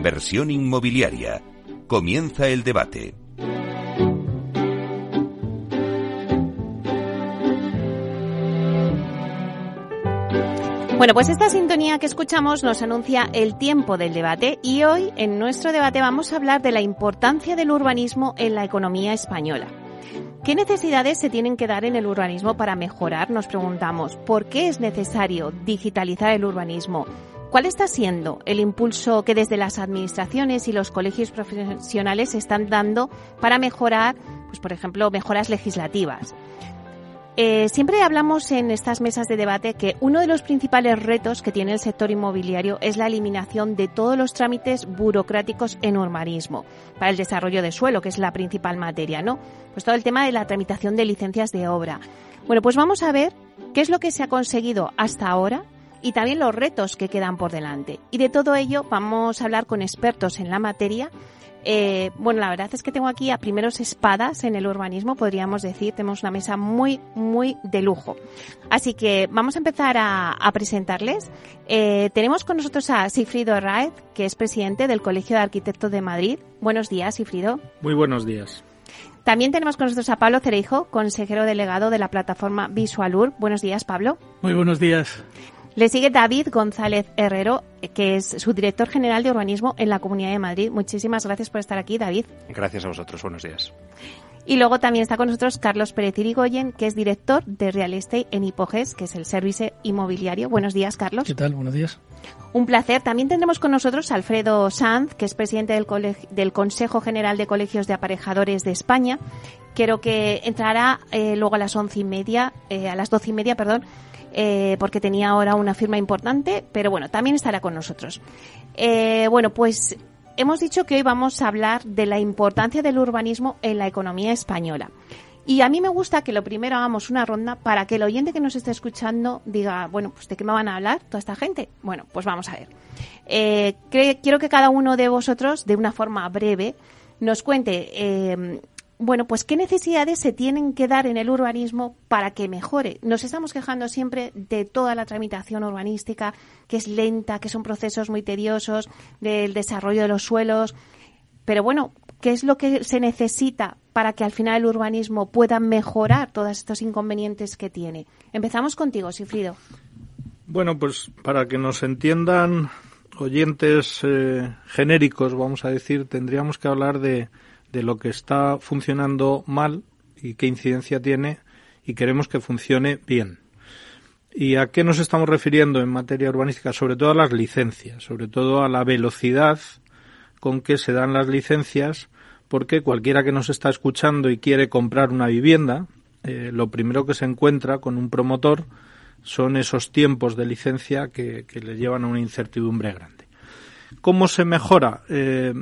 inversión inmobiliaria. Comienza el debate. Bueno, pues esta sintonía que escuchamos nos anuncia el tiempo del debate y hoy en nuestro debate vamos a hablar de la importancia del urbanismo en la economía española. ¿Qué necesidades se tienen que dar en el urbanismo para mejorar? Nos preguntamos. ¿Por qué es necesario digitalizar el urbanismo? ¿Cuál está siendo el impulso que desde las administraciones y los colegios profesionales están dando para mejorar, pues por ejemplo, mejoras legislativas? Eh, siempre hablamos en estas mesas de debate que uno de los principales retos que tiene el sector inmobiliario es la eliminación de todos los trámites burocráticos en urbanismo para el desarrollo de suelo, que es la principal materia, ¿no? Pues todo el tema de la tramitación de licencias de obra. Bueno, pues vamos a ver qué es lo que se ha conseguido hasta ahora y también los retos que quedan por delante. Y de todo ello vamos a hablar con expertos en la materia eh, bueno, la verdad es que tengo aquí a primeros espadas en el urbanismo, podríamos decir. Tenemos una mesa muy, muy de lujo. Así que vamos a empezar a, presentarles. Eh, tenemos con nosotros a Sigfrido Raed, que es presidente del Colegio de Arquitectos de Madrid. Buenos días, Sigfrido. Muy buenos días. También tenemos con nosotros a Pablo Cereijo, consejero delegado de la plataforma Visualur. Buenos días, Pablo. Muy buenos días. Le sigue David González Herrero, que es su director general de urbanismo en la Comunidad de Madrid. Muchísimas gracias por estar aquí, David. Gracias a vosotros. Buenos días. Y luego también está con nosotros Carlos Pérez Irigoyen, que es director de Real Estate en Hipoges, que es el servicio inmobiliario. Buenos días, Carlos. ¿Qué tal? Buenos días. Un placer. También tendremos con nosotros a Alfredo Sanz, que es presidente del, del Consejo General de Colegios de Aparejadores de España. Creo que entrará eh, luego a las once y media, eh, a las doce y media, perdón, eh, porque tenía ahora una firma importante, pero bueno, también estará con nosotros. Eh, bueno, pues hemos dicho que hoy vamos a hablar de la importancia del urbanismo en la economía española. Y a mí me gusta que lo primero hagamos una ronda para que el oyente que nos esté escuchando diga, bueno, pues de qué me van a hablar toda esta gente. Bueno, pues vamos a ver. Eh, quiero que cada uno de vosotros, de una forma breve, nos cuente bueno, pues qué necesidades se tienen que dar en el urbanismo para que mejore. Nos estamos quejando siempre de toda la tramitación urbanística, que es lenta, que son procesos muy tediosos, del desarrollo de los suelos. Pero bueno, ¿qué es lo que se necesita para que al final el urbanismo pueda mejorar todos estos inconvenientes que tiene? Empezamos contigo, Sifrido. Bueno, pues para que nos entiendan oyentes eh, genéricos, vamos a decir, tendríamos que hablar de de lo que está funcionando mal y qué incidencia tiene y queremos que funcione bien. ¿Y a qué nos estamos refiriendo en materia urbanística? Sobre todo a las licencias, sobre todo a la velocidad con que se dan las licencias, porque cualquiera que nos está escuchando y quiere comprar una vivienda, eh, lo primero que se encuentra con un promotor son esos tiempos de licencia que, le llevan a una incertidumbre grande. ¿Cómo se mejora? Eh,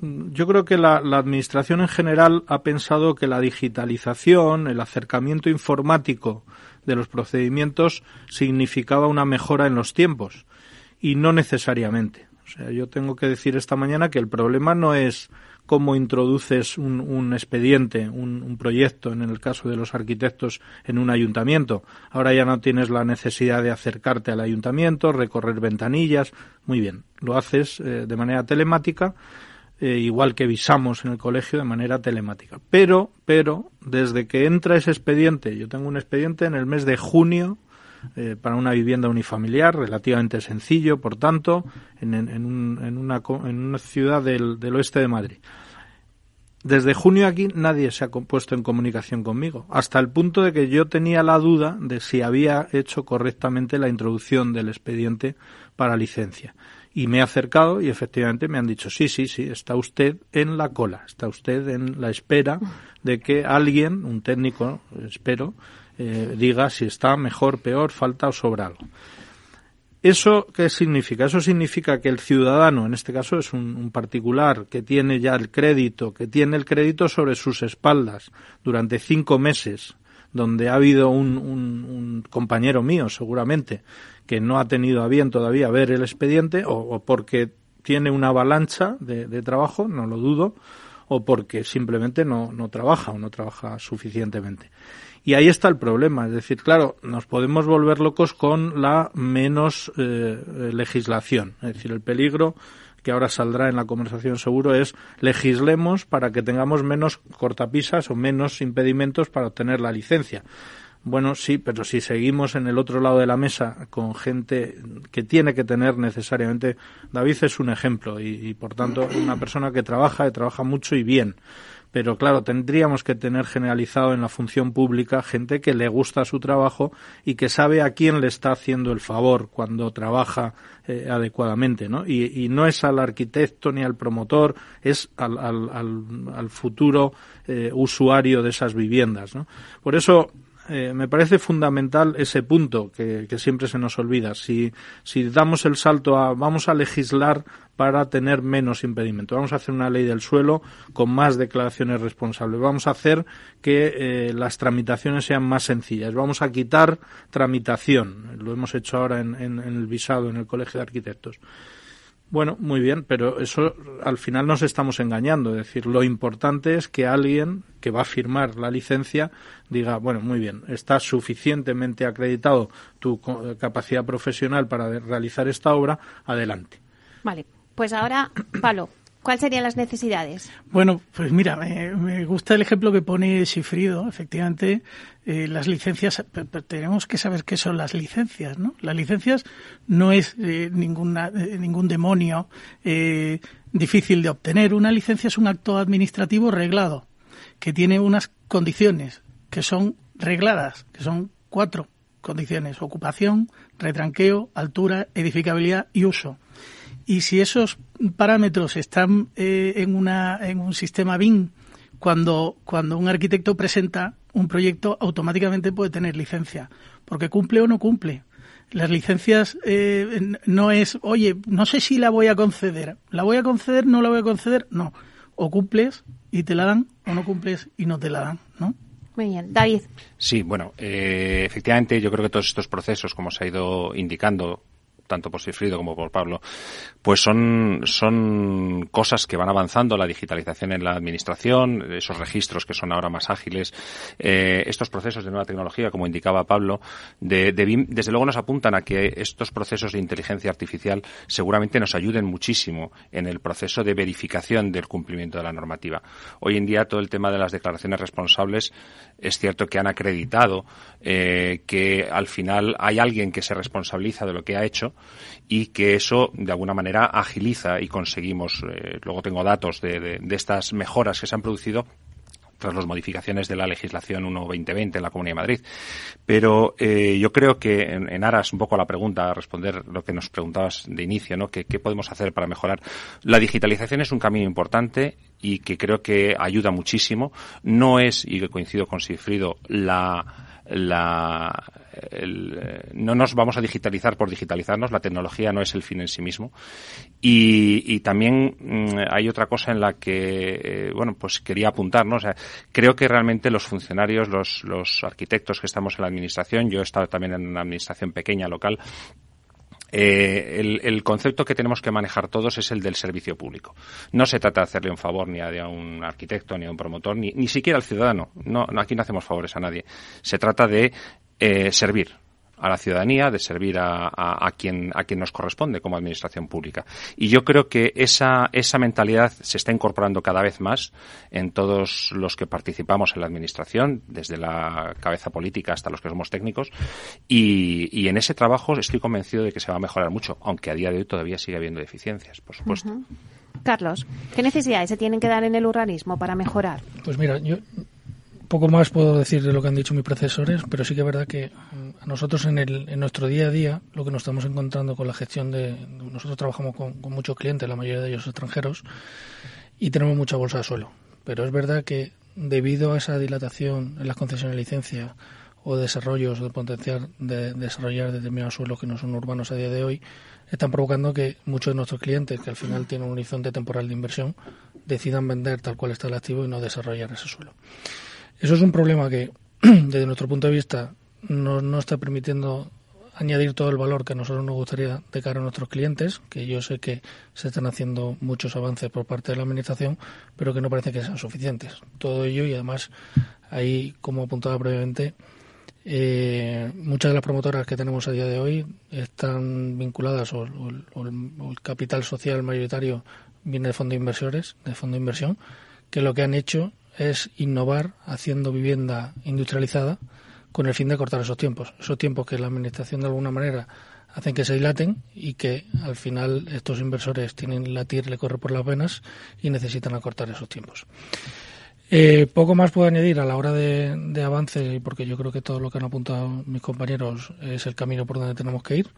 yo creo que la, Administración en general ha pensado que la digitalización, el acercamiento informático de los procedimientos significaba una mejora en los tiempos y no necesariamente. O sea, yo tengo que decir esta mañana que el problema no es cómo introduces un, expediente, un, proyecto, en el caso de los arquitectos, en un ayuntamiento. Ahora ya no tienes la necesidad de acercarte al ayuntamiento, recorrer ventanillas. Muy bien, lo haces eh, de manera telemática eh, igual que visamos en el colegio de manera telemática. Pero, pero, desde que entra ese expediente, yo tengo un expediente en el mes de junio eh, para una vivienda unifamiliar, relativamente sencillo, por tanto, en, en, una, en una, ciudad del, del oeste de Madrid. Desde junio aquí nadie se ha puesto en comunicación conmigo, hasta el punto de que yo tenía la duda de si había hecho correctamente la introducción del expediente para licencia. Y me he acercado y efectivamente me han dicho, sí, sí, sí, está usted en la cola, está usted en la espera de que alguien, un técnico, espero, eh, diga si está mejor, peor, falta o sobra algo. ¿Eso qué significa? Eso significa que el ciudadano, en este caso es un, particular que tiene ya el crédito, que tiene el crédito sobre sus espaldas durante cinco meses, donde ha habido un, un compañero mío, seguramente, que no ha tenido a bien todavía ver el expediente o, porque tiene una avalancha de, trabajo, no lo dudo, o porque simplemente no, no trabaja o no trabaja suficientemente. Y ahí está el problema, es decir, claro, nos podemos volver locos con la menos eh, legislación, es decir, el peligro que ahora saldrá en la conversación seguro, es legislemos para que tengamos menos cortapisas o menos impedimentos para obtener la licencia. Bueno, sí, pero si seguimos en el otro lado de la mesa con gente que tiene que tener necesariamente, David es un ejemplo y, y por tanto una persona que trabaja, que trabaja mucho y bien pero claro, tendríamos que tener generalizado en la función pública gente que le gusta su trabajo y que sabe a quién le está haciendo el favor cuando trabaja eh, adecuadamente, ¿no? Y, no es al arquitecto ni al promotor, es al, al, futuro eh, usuario de esas viviendas, ¿no? Por eso eh, me parece fundamental ese punto que, siempre se nos olvida. Si, si damos el salto a vamos a legislar para tener menos impedimentos, vamos a hacer una ley del suelo con más declaraciones responsables, vamos a hacer que eh, las tramitaciones sean más sencillas, vamos a quitar tramitación, lo hemos hecho ahora en el visado en el Colegio de Arquitectos. Bueno, muy bien, pero eso al final nos estamos engañando. Es decir, lo importante es que alguien que va a firmar la licencia diga, bueno, muy bien, está suficientemente acreditado tu capacidad profesional para realizar esta obra, adelante. Vale, pues ahora, Palo, ¿Cuáles serían las necesidades? Bueno, pues mira, me, gusta el ejemplo que pone Sifrido. Efectivamente, eh, las licencias, tenemos que saber qué son las licencias, ¿no? Las licencias no es eh, ninguna, eh, ningún demonio difícil de obtener. Una licencia es un acto administrativo reglado, que tiene unas condiciones que son regladas, que son cuatro condiciones. Ocupación, retranqueo, altura, edificabilidad y uso. Y si esos parámetros están eh, en, una, en un sistema BIM, cuando, cuando un arquitecto presenta un proyecto, automáticamente puede tener licencia, porque cumple o no cumple. Las licencias eh, no es, oye, no sé si la voy a conceder. ¿La voy a conceder? ¿No la voy a conceder? No. O cumples y te la dan, o no cumples y no te la dan, ¿no? Muy bien. David. Sí, bueno, eh, efectivamente yo creo que todos estos procesos, como se ha ido indicando, tanto por Sifrido como por Pablo, pues son, son cosas que van avanzando, la digitalización en la administración, esos registros que son ahora más ágiles, eh, estos procesos de nueva tecnología, como indicaba Pablo, de, desde luego nos apuntan a que estos procesos de inteligencia artificial seguramente nos ayuden muchísimo en el proceso de verificación del cumplimiento de la normativa. Hoy en día todo el tema de las declaraciones responsables es cierto que han acreditado eh, que al final hay alguien que se responsabiliza de lo que ha hecho y que eso de alguna manera agiliza y conseguimos, eh, luego tengo datos de, estas mejoras que se han producido tras las modificaciones de la legislación 1-2020 en la Comunidad de Madrid. Pero eh, yo creo que en, aras un poco a la pregunta, a responder lo que nos preguntabas de inicio, ¿no? ¿Qué, ¿Qué, podemos hacer para mejorar? La digitalización es un camino importante y que creo que ayuda muchísimo. No es, y coincido con Sifrido, la la, no nos vamos a digitalizar por digitalizarnos, la tecnología no es el fin en sí mismo. Y, también mm, hay otra cosa en la que, eh, bueno, pues quería apuntarnos. creo que realmente los funcionarios, los, los arquitectos que estamos en la administración, yo he estado también en una administración pequeña local, eh, el, concepto que tenemos que manejar todos es el del servicio público. No se trata de hacerle un favor ni a, un arquitecto, ni a un promotor, ni, ni siquiera al ciudadano. No, aquí no hacemos favores a nadie. Se trata de eh, servir a la ciudadanía, de servir a, a, quien, a quien nos corresponde como administración pública. Y yo creo que esa, esa mentalidad se está incorporando cada vez más en todos los que participamos en la administración, desde la cabeza política hasta los que somos técnicos. Y, y en ese trabajo estoy convencido de que se va a mejorar mucho, aunque a día de hoy todavía sigue habiendo deficiencias, por supuesto. Carlos, ¿qué necesidades se tienen que dar en el urbanismo para mejorar? Pues mira, yo poco más puedo decir de lo que han dicho mis profesores, pero sí que es verdad que nosotros en, el, en nuestro día a día lo que nos estamos encontrando con la gestión de... Nosotros trabajamos con, muchos clientes, la mayoría de ellos extranjeros, y tenemos mucha bolsa de suelo. Pero es verdad que debido a esa dilatación en las concesiones de licencia o desarrollos de potencial de, desarrollar determinados suelos que no son urbanos a día de hoy, están provocando que muchos de nuestros clientes, que al final tienen un horizonte temporal de inversión, decidan vender tal cual está el activo y no desarrollar ese suelo. Eso es un problema que, desde nuestro punto de vista, no, no está permitiendo añadir todo el valor que a nosotros nos gustaría de cara a nuestros clientes, que yo sé que se están haciendo muchos avances por parte de la Administración, pero que no parece que sean suficientes. Todo ello y además ahí, como apuntaba previamente, Eh, muchas de las promotoras que tenemos a día de hoy están vinculadas o, el, capital social mayoritario viene de fondos de inversores, de fondo de inversión, que lo que han hecho es innovar haciendo vivienda industrializada con el fin de cortar esos tiempos, esos tiempos que la administración de alguna manera hacen que se dilaten y que al final estos inversores tienen latir, le corre por las venas y necesitan acortar esos tiempos. Eh, poco más puedo añadir a la hora de, de, avance, porque yo creo que todo lo que han apuntado mis compañeros es el camino por donde tenemos que ir,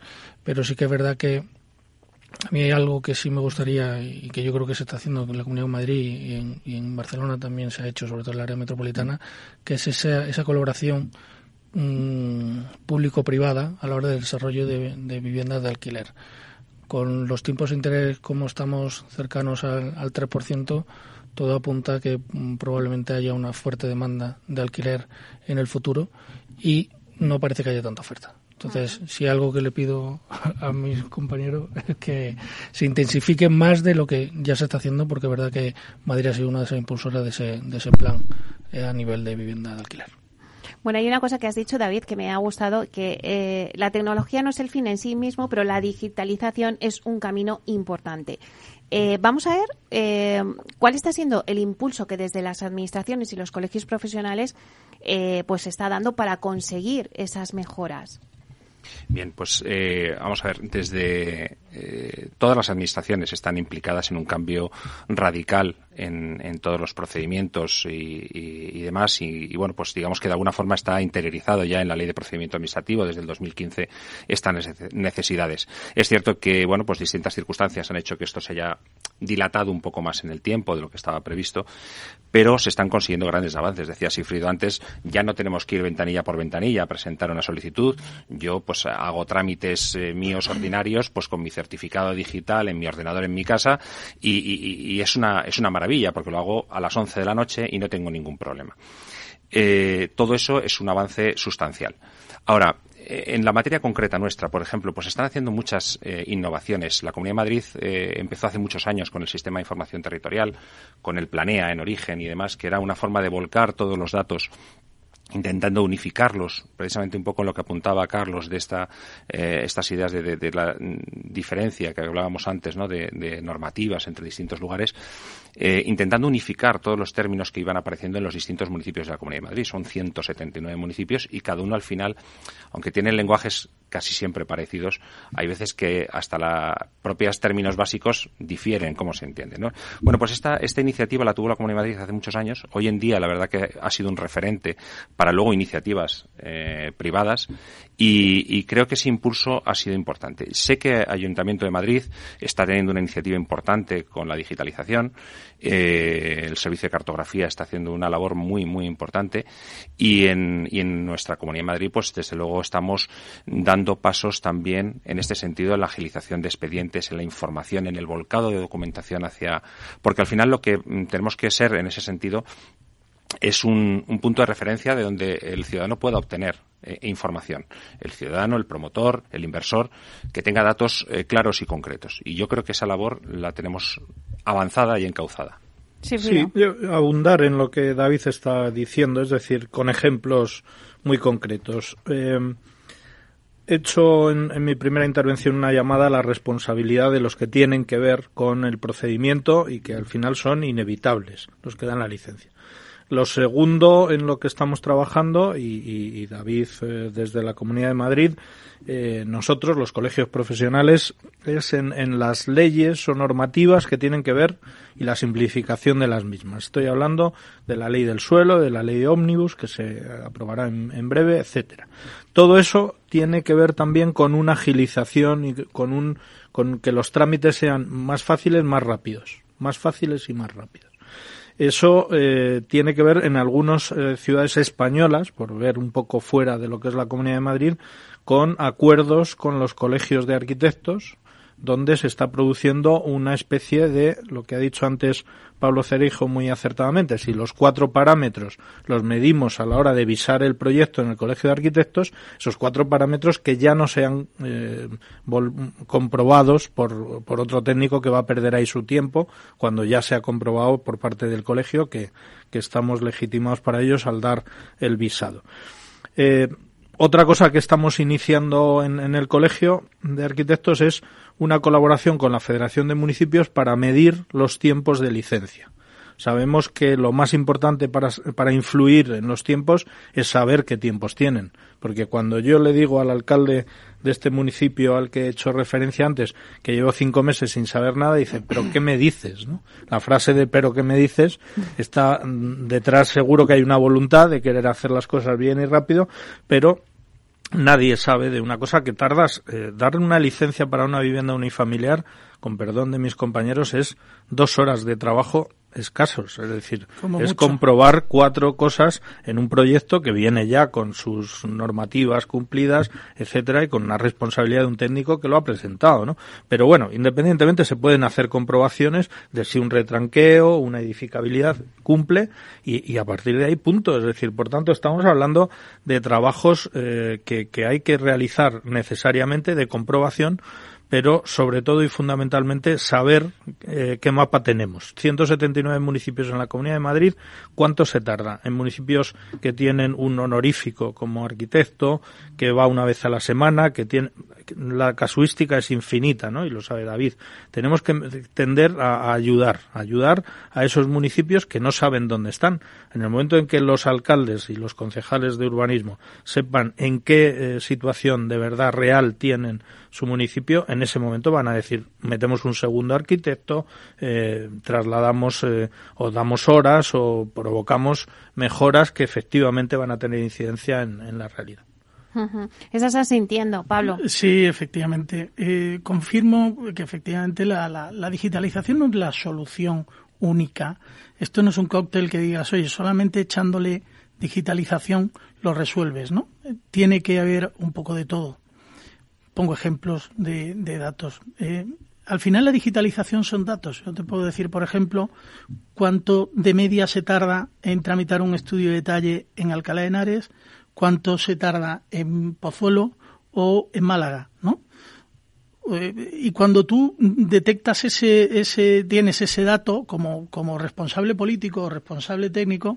pero sí que es verdad que a mí hay algo que sí me gustaría y que yo creo que se está haciendo en la Comunidad de Madrid y en, Barcelona también se ha hecho, sobre todo en el área metropolitana, que es esa, esa colaboración mm, público-privada a la hora del desarrollo de, de viviendas de alquiler. Con los tiempos de interés como estamos cercanos al, al 3%, todo apunta a que mm, probablemente haya una fuerte demanda de alquiler en el futuro y no parece que haya tanta oferta. Entonces, si algo que le pido a, mis compañeros es que se intensifique más de lo que ya se está haciendo, porque es verdad que Madrid ha sido una de esas impulsoras de ese, de ese plan eh, a nivel de vivienda de alquiler. Bueno, hay una cosa que has dicho, David, que me ha gustado, que eh, la tecnología no es el fin en sí mismo, pero la digitalización es un camino importante. Eh, vamos a ver eh, cuál está siendo el impulso que desde las administraciones y los colegios profesionales pues se está dando para conseguir esas mejoras. Bien, pues eh, vamos a ver, desde eh, todas las administraciones están implicadas en un cambio radical en, todos los procedimientos y, y, demás y, bueno, pues digamos que de alguna forma está interiorizado ya en la ley de procedimiento administrativo desde el 2015 estas necesidades. Es cierto que, bueno, pues distintas circunstancias han hecho que esto se haya dilatado un poco más en el tiempo de lo que estaba previsto, pero se están consiguiendo grandes avances. Decía Sifrido antes, ya no tenemos que ir ventanilla por ventanilla a presentar una solicitud. Yo, pues, hago trámites eh, míos ordinarios, pues, con mi certificado digital en mi ordenador en mi casa y, es, una, es una maravilla porque lo hago a las 11 de la noche y no tengo ningún problema. Eh, todo eso es un avance sustancial. Ahora, eh, en la materia concreta nuestra, por ejemplo, pues están haciendo muchas eh, innovaciones. La Comunidad de Madrid empezó hace muchos años con el sistema de información territorial, con el Planea en origen y demás, que era una forma de volcar todos los datos intentando unificarlos, precisamente un poco en lo que apuntaba Carlos de esta, eh, estas ideas de, de, la diferencia que hablábamos antes, ¿no? de normativas entre distintos lugares, eh, intentando unificar todos los términos que iban apareciendo en los distintos municipios de la Comunidad de Madrid. Son 179 municipios y cada uno al final, aunque tienen lenguajes casi siempre parecidos, hay veces que hasta los propios términos básicos difieren cómo se entiende. ¿no? Bueno, pues esta, esta iniciativa la tuvo la Comunidad de Madrid hace muchos años. Hoy en día, la verdad que ha sido un referente para luego iniciativas eh, privadas y, y, creo que ese impulso ha sido importante. Sé que Ayuntamiento de Madrid está teniendo una iniciativa importante con la digitalización. Eh, el Servicio de Cartografía está haciendo una labor muy, muy importante. Y en, y en nuestra Comunidad de Madrid, pues desde luego estamos dando pasos también en este sentido en la agilización de expedientes, en la información, en el volcado de documentación hacia. Porque al final lo que mm, tenemos que ser en ese sentido es un, un, punto de referencia de donde el ciudadano pueda obtener eh, información. El ciudadano, el promotor, el inversor, que tenga datos eh, claros y concretos. Y yo creo que esa labor la tenemos avanzada y encauzada. Sí, sí abundar en lo que David está diciendo, es decir, con ejemplos muy concretos. Eh, he hecho en, en, mi primera intervención una llamada a la responsabilidad de los que tienen que ver con el procedimiento y que al final son inevitables, los que dan la licencia. Lo segundo en lo que estamos trabajando, y, y, y David eh, desde la Comunidad de Madrid, eh, nosotros, los colegios profesionales, es en, en, las leyes o normativas que tienen que ver y la simplificación de las mismas. Estoy hablando de la ley del suelo, de la ley de ómnibus, que se aprobará en, breve, etcétera. Todo eso tiene que ver también con una agilización y con un con que los trámites sean más fáciles, más rápidos, más fáciles y más rápidos. Eso eh, tiene que ver en algunas eh, ciudades españolas, por ver un poco fuera de lo que es la Comunidad de Madrid, con acuerdos con los colegios de arquitectos, donde se está produciendo una especie de, lo que ha dicho antes Pablo Cerijo muy acertadamente, si los cuatro parámetros los medimos a la hora de visar el proyecto en el Colegio de Arquitectos, esos cuatro parámetros que ya no sean eh, comprobados por, por otro técnico que va a perder ahí su tiempo cuando ya se ha comprobado por parte del colegio que, que estamos legitimados para ellos al dar el visado. Eh, otra cosa que estamos iniciando en, en, el Colegio de Arquitectos es una colaboración con la Federación de Municipios para medir los tiempos de licencia. Sabemos que lo más importante para, para influir en los tiempos es saber qué tiempos tienen. Porque cuando yo le digo al alcalde de este municipio al que he hecho referencia antes, que llevo cinco meses sin saber nada, dice, pero ¿qué me dices? ¿no? La frase de pero ¿qué me dices? está detrás seguro que hay una voluntad de querer hacer las cosas bien y rápido, pero nadie sabe de una cosa que tardas, eh, dar una licencia para una vivienda unifamiliar, con perdón de mis compañeros, es dos horas de trabajo escasos. Es decir, es comprobar cuatro cosas en un proyecto que viene ya con sus normativas cumplidas, etcétera, y con una responsabilidad de un técnico que lo ha presentado, ¿no? Pero bueno, independientemente se pueden hacer comprobaciones de si un retranqueo, una edificabilidad cumple y, y a partir de ahí punto. Es decir, por tanto, estamos hablando de trabajos eh, que, que hay que realizar necesariamente de comprobación pero sobre todo y fundamentalmente saber eh, qué mapa tenemos. 179 municipios en la Comunidad de Madrid, ¿cuánto se tarda? En municipios que tienen un honorífico como arquitecto, que va una vez a la semana, que tiene la casuística es infinita, ¿no? Y lo sabe David. Tenemos que tender a, ayudar, a ayudar a esos municipios que no saben dónde están. En el momento en que los alcaldes y los concejales de urbanismo sepan en qué eh, situación de verdad real tienen su municipio, en ese momento van a decir, metemos un segundo arquitecto, eh, trasladamos eh, o damos horas o provocamos mejoras que efectivamente van a tener incidencia en, la realidad. Eso estás sintiendo, Pablo. Sí, efectivamente. Eh, confirmo que efectivamente la, la, la, digitalización no es la solución única. Esto no es un cóctel que digas, oye, solamente echándole digitalización lo resuelves, ¿no? Tiene que haber un poco de todo pongo ejemplos de, datos. Eh, al final la digitalización son datos. Yo te puedo decir, por ejemplo, cuánto de media se tarda en tramitar un estudio de detalle en Alcalá de Henares, cuánto se tarda en Pozuelo o en Málaga, ¿no? Eh, y cuando tú detectas ese, ese, tienes ese dato como, como responsable político o responsable técnico,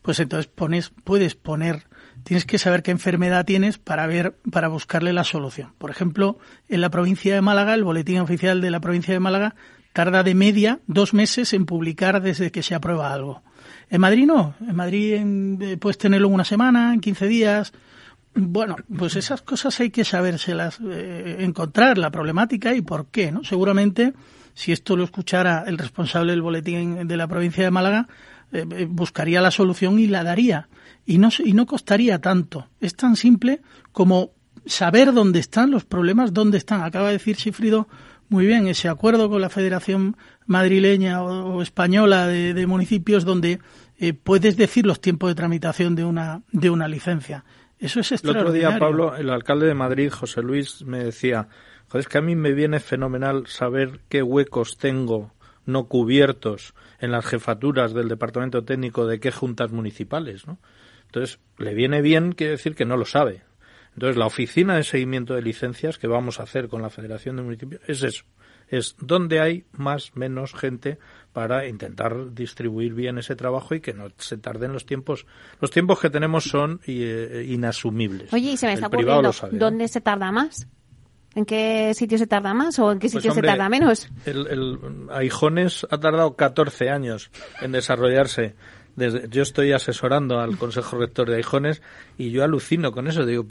pues entonces pones, puedes poner tienes que saber qué enfermedad tienes para ver, para buscarle la solución. Por ejemplo, en la provincia de Málaga, el boletín oficial de la provincia de Málaga tarda de media dos meses en publicar desde que se aprueba algo. En Madrid no. En Madrid eh, puedes tenerlo en una semana, en 15 días. Bueno, pues esas cosas hay que sabérselas eh, encontrar, la problemática y por qué, ¿no? Seguramente, si esto lo escuchara el responsable del boletín de la provincia de Málaga, eh, buscaría la solución y la daría y no, y no costaría tanto. Es tan simple como saber dónde están los problemas, dónde están. Acaba de decir Sifrido muy bien ese acuerdo con la Federación Madrileña o, Española de, Municipios donde eh, puedes decir los tiempos de tramitación de una, de una licencia. Eso es extraordinario. El otro día, Pablo, el alcalde de Madrid, José Luis, me decía, joder, es que a mí me viene fenomenal saber qué huecos tengo no cubiertos en las jefaturas del departamento técnico de qué juntas municipales, ¿no? Entonces, le viene bien, quiere decir que no lo sabe. Entonces, la oficina de seguimiento de licencias que vamos a hacer con la Federación de Municipios es eso. Es donde hay más menos gente para intentar distribuir bien ese trabajo y que no se tarden los tiempos. Los tiempos que tenemos son eh, inasumibles. Oye, y se me está ocurriendo, ¿dónde se tarda más? ¿En qué sitio se tarda más o en qué pues, sitio se tarda menos? El, el Aijones ha tardado 14 años en desarrollarse yo estoy asesorando al Consejo Rector de Aijones y yo alucino con eso. Digo,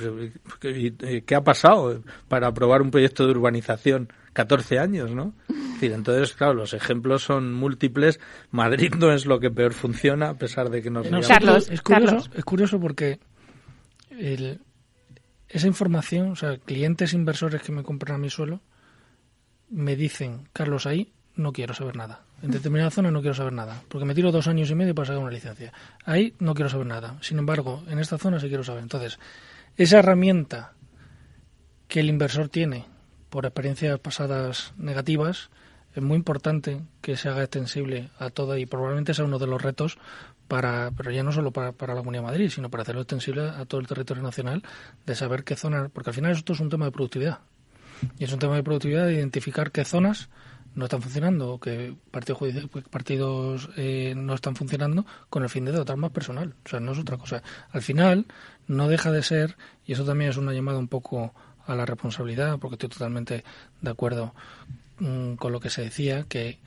¿qué ha pasado para aprobar un proyecto de urbanización? 14 años, ¿no? entonces, claro, los ejemplos son múltiples. Madrid no es lo que peor funciona, a pesar de que nos... No, Carlos, es curioso, es curioso porque esa información, o sea, clientes inversores que me compran a mi suelo, me dicen, Carlos, ahí no quiero saber nada. En determinada zona no quiero saber nada, porque me tiro dos años y medio para sacar una licencia. Ahí no quiero saber nada. Sin embargo, en esta zona sí quiero saber. Entonces, esa herramienta que el inversor tiene por experiencias pasadas negativas, es muy importante que se haga extensible a toda y probablemente sea uno de los retos para, pero ya no solo para, para la Comunidad de Madrid, sino para hacerlo extensible a todo el territorio nacional, de saber qué zonas, porque al final esto es un tema de productividad. Y es un tema de productividad de identificar qué zonas no están funcionando o que partidos, partidos eh, no están funcionando con el fin de dotar más personal. O sea, no es otra cosa. Al final, no deja de ser, y eso también es una llamada un poco a la responsabilidad, porque estoy totalmente de acuerdo mm, con lo que se decía, que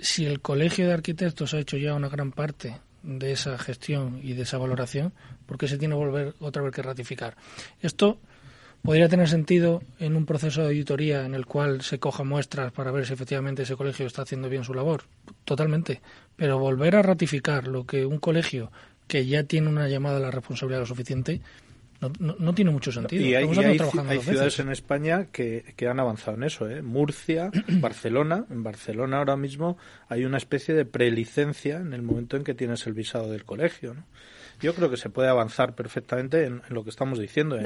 si el Colegio de Arquitectos ha hecho ya una gran parte de esa gestión y de esa valoración, ¿por qué se tiene que volver otra vez que ratificar? Esto podría tener sentido en un proceso de auditoría en el cual se coja muestras para ver si efectivamente ese colegio está haciendo bien su labor. Totalmente. Pero volver a ratificar lo que un colegio que ya tiene una llamada a la responsabilidad lo suficiente, no, tiene mucho sentido. Y hay, ciudades en España que, han avanzado en eso. ¿eh? Murcia, Barcelona. En Barcelona ahora mismo hay una especie de prelicencia en el momento en que tienes el visado del colegio. ¿no? Yo creo que se puede avanzar perfectamente en, lo que estamos diciendo.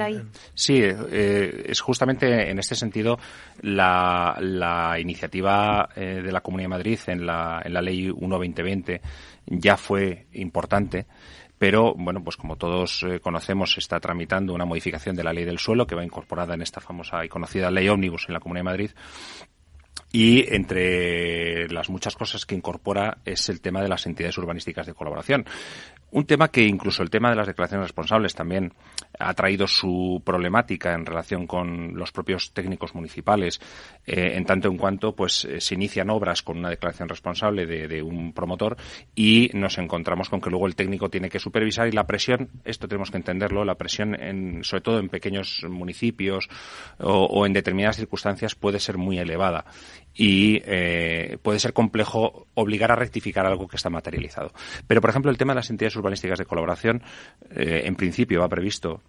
Sí, eh, es justamente en este sentido la, la iniciativa eh, de la Comunidad de Madrid en la, en la Ley 1-2020 ya fue importante pero bueno, pues como todos eh, conocemos, se está tramitando una modificación de la ley del suelo que va incorporada en esta famosa y conocida ley ómnibus en la Comunidad de Madrid. Y entre las muchas cosas que incorpora es el tema de las entidades urbanísticas de colaboración. Un tema que incluso el tema de las declaraciones responsables también ha traído su problemática en relación con los propios técnicos municipales, eh, en tanto en cuanto pues eh, se inician obras con una declaración responsable de, un promotor y nos encontramos con que luego el técnico tiene que supervisar y la presión, esto tenemos que entenderlo, la presión en, sobre todo en pequeños municipios o en determinadas circunstancias puede ser muy elevada y eh, puede ser complejo obligar a rectificar algo que está materializado. Pero, por ejemplo, el tema de las entidades urbanísticas de colaboración, eh, en principio va previsto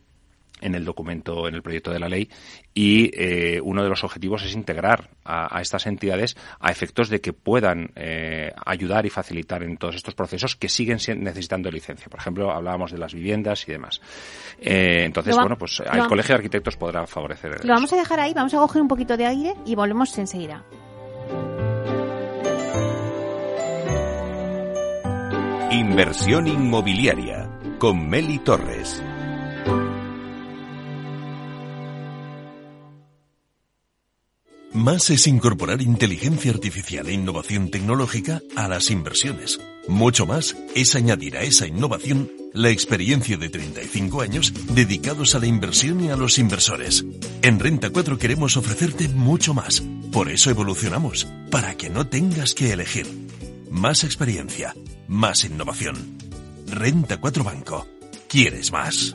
en el documento, en el proyecto de la ley, y eh, uno de los objetivos es integrar a, estas entidades a efectos de que puedan ayudar y facilitar en todos estos procesos que siguen necesitando licencia. Por ejemplo, hablábamos de las viviendas y demás. entonces, bueno, pues el Colegio de Arquitectos podrá favorecer. Lo vamos a dejar ahí, vamos a coger un poquito de aire y volvemos enseguida. Inversión inmobiliaria con Meli Torres. Más es incorporar inteligencia artificial e innovación tecnológica a las inversiones. Mucho más es añadir a esa innovación la experiencia de 35 años dedicados a la inversión y a los inversores. En Renta 4 queremos ofrecerte mucho más. Por eso evolucionamos, para que no tengas que elegir. Más experiencia, más innovación. Renta 4 Banco. ¿Quieres más?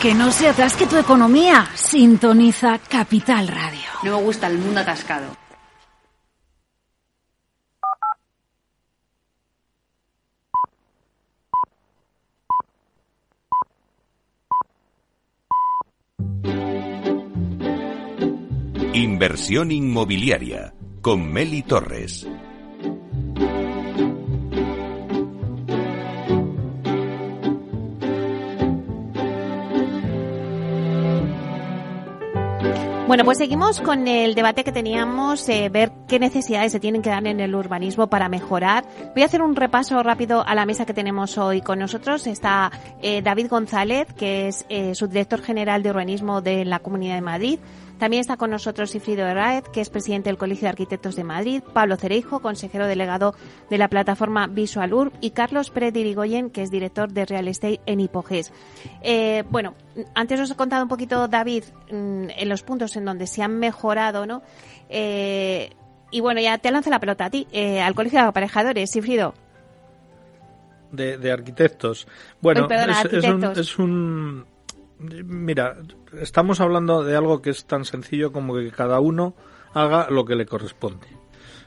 Que no se atasque tu economía. Sintoniza Capital Radio. No me gusta el mundo atascado. Inversión inmobiliaria con Meli Torres. Bueno, pues seguimos con el debate que teníamos, eh, ver qué necesidades se tienen que dar en el urbanismo para mejorar. Voy a hacer un repaso rápido a la mesa que tenemos hoy con nosotros. Está eh, David González, que es eh, subdirector general de urbanismo de la Comunidad de Madrid. También está con nosotros Sifrido Herraez, que es presidente del Colegio de Arquitectos de Madrid, Pablo Cereijo, consejero delegado de la plataforma Visual Urb, y Carlos Pérez Irigoyen, que es director de Real Estate en Hipoges. Eh, bueno, antes os he contado un poquito, David, mm, en los puntos en donde se han mejorado, ¿no? Eh, y bueno, ya te lanzo la pelota a ti, eh, al Colegio de Aparejadores, Sifrido. De, arquitectos. Bueno, es un Mira, estamos hablando de algo que es tan sencillo como que cada uno haga lo que le corresponde.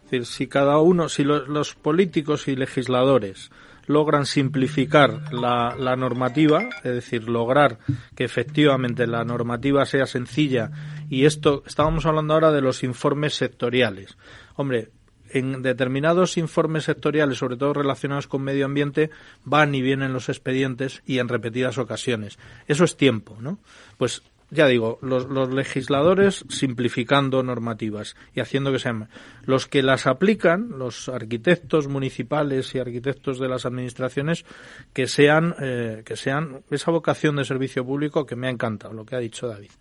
Es decir, si cada uno, si los políticos y legisladores logran simplificar la, la, normativa, es decir, lograr que efectivamente la normativa sea sencilla y esto, estábamos hablando ahora de los informes sectoriales. Hombre, en determinados informes sectoriales, sobre todo relacionados con medio ambiente, van y vienen los expedientes y en repetidas ocasiones. Eso es tiempo, ¿no? Pues ya digo, los, legisladores simplificando normativas y haciendo que sean los que las aplican, los arquitectos municipales y arquitectos de las administraciones, que sean, eh, que sean esa vocación de servicio público que me ha encantado, lo que ha dicho David.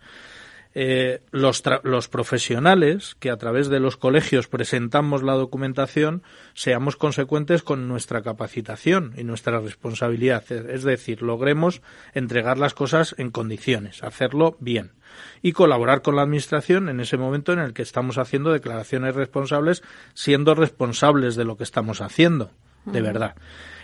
Eh, los, los profesionales que a través de los colegios presentamos la documentación seamos consecuentes con nuestra capacitación y nuestra responsabilidad. Es decir, logremos entregar las cosas en condiciones, hacerlo bien y colaborar con la Administración en ese momento en el que estamos haciendo declaraciones responsables, siendo responsables de lo que estamos haciendo, de verdad.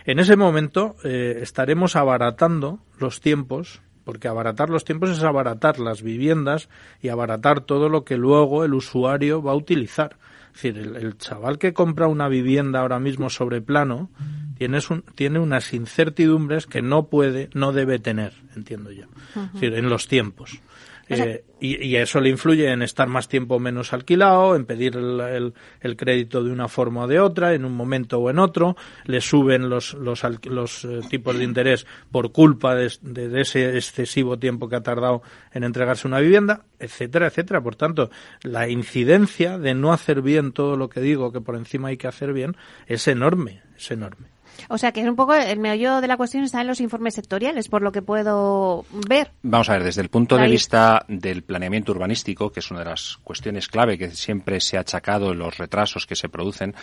En ese momento eh, estaremos abaratando los tiempos porque abaratar los tiempos es abaratar las viviendas y abaratar todo lo que luego el usuario va a utilizar. Es decir, el, chaval que compra una vivienda ahora mismo sobre plano tiene, un, tiene unas incertidumbres que no puede, no debe tener, entiendo yo. Es decir, en los tiempos. Eh, y, eso le influye en estar más tiempo o menos alquilado, en pedir el, el, crédito de una forma o de otra, en un momento o en otro, le suben los, los, los eh, tipos de interés por culpa de, de, ese excesivo tiempo que ha tardado en entregarse una vivienda, etcétera, etcétera. Por tanto, la incidencia de no hacer bien todo lo que digo que por encima hay que hacer bien es enorme, es enorme. O sea, que es un poco el meollo de la cuestión está en los informes sectoriales, por lo que puedo ver. Vamos a ver, desde el punto de vista del planeamiento urbanístico, que es una de las cuestiones clave que siempre se ha achacado en los retrasos que se producen,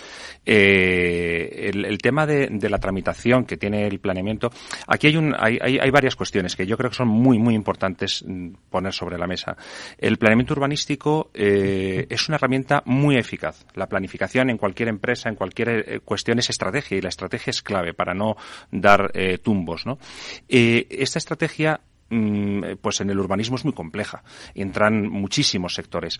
eh, el, tema de, la tramitación que tiene el planeamiento, aquí hay, un, hay, hay, varias cuestiones que yo creo que son muy, muy importantes mm, poner sobre la mesa. El planeamiento urbanístico eh, es una herramienta muy eficaz. La planificación en cualquier empresa, en cualquier eh, cuestión es estrategia y la estrategia es clave para no dar eh, tumbos. ¿no? Eh, esta estrategia mm, pues en el urbanismo es muy compleja. Entran muchísimos sectores.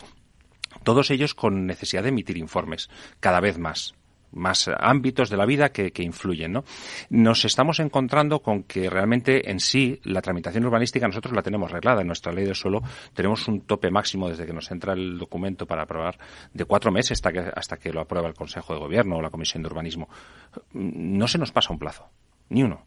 Todos ellos con necesidad de emitir informes, cada vez más más ámbitos de la vida que, influyen. ¿no? Nos estamos encontrando con que realmente en sí la tramitación urbanística nosotros la tenemos reglada. En nuestra ley del suelo tenemos un tope máximo desde que nos entra el documento para aprobar de cuatro meses hasta que, hasta que lo aprueba el Consejo de Gobierno o la Comisión de Urbanismo. No se nos pasa un plazo, ni uno.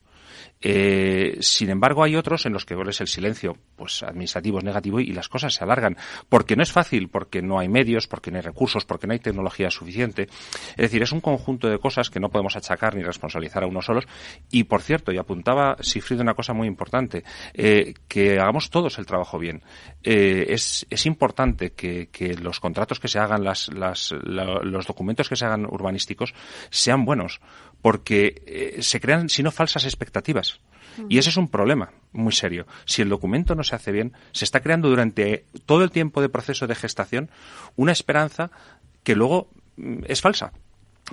Eh, sin embargo, hay otros en los que es el silencio pues administrativo es negativo y las cosas se alargan. Porque no es fácil, porque no hay medios, porque no hay recursos, porque no hay tecnología suficiente. Es decir, es un conjunto de cosas que no podemos achacar ni responsabilizar a unos solos. Y, por cierto, y apuntaba Sifrid una cosa muy importante, eh, que hagamos todos el trabajo bien. Eh, es, es importante que, que, los contratos que se hagan, las, las, los documentos que se hagan urbanísticos sean buenos porque eh, se crean, si no, falsas expectativas. Y ese es un problema muy serio. Si el documento no se hace bien, se está creando durante todo el tiempo de proceso de gestación una esperanza que luego mm, es falsa.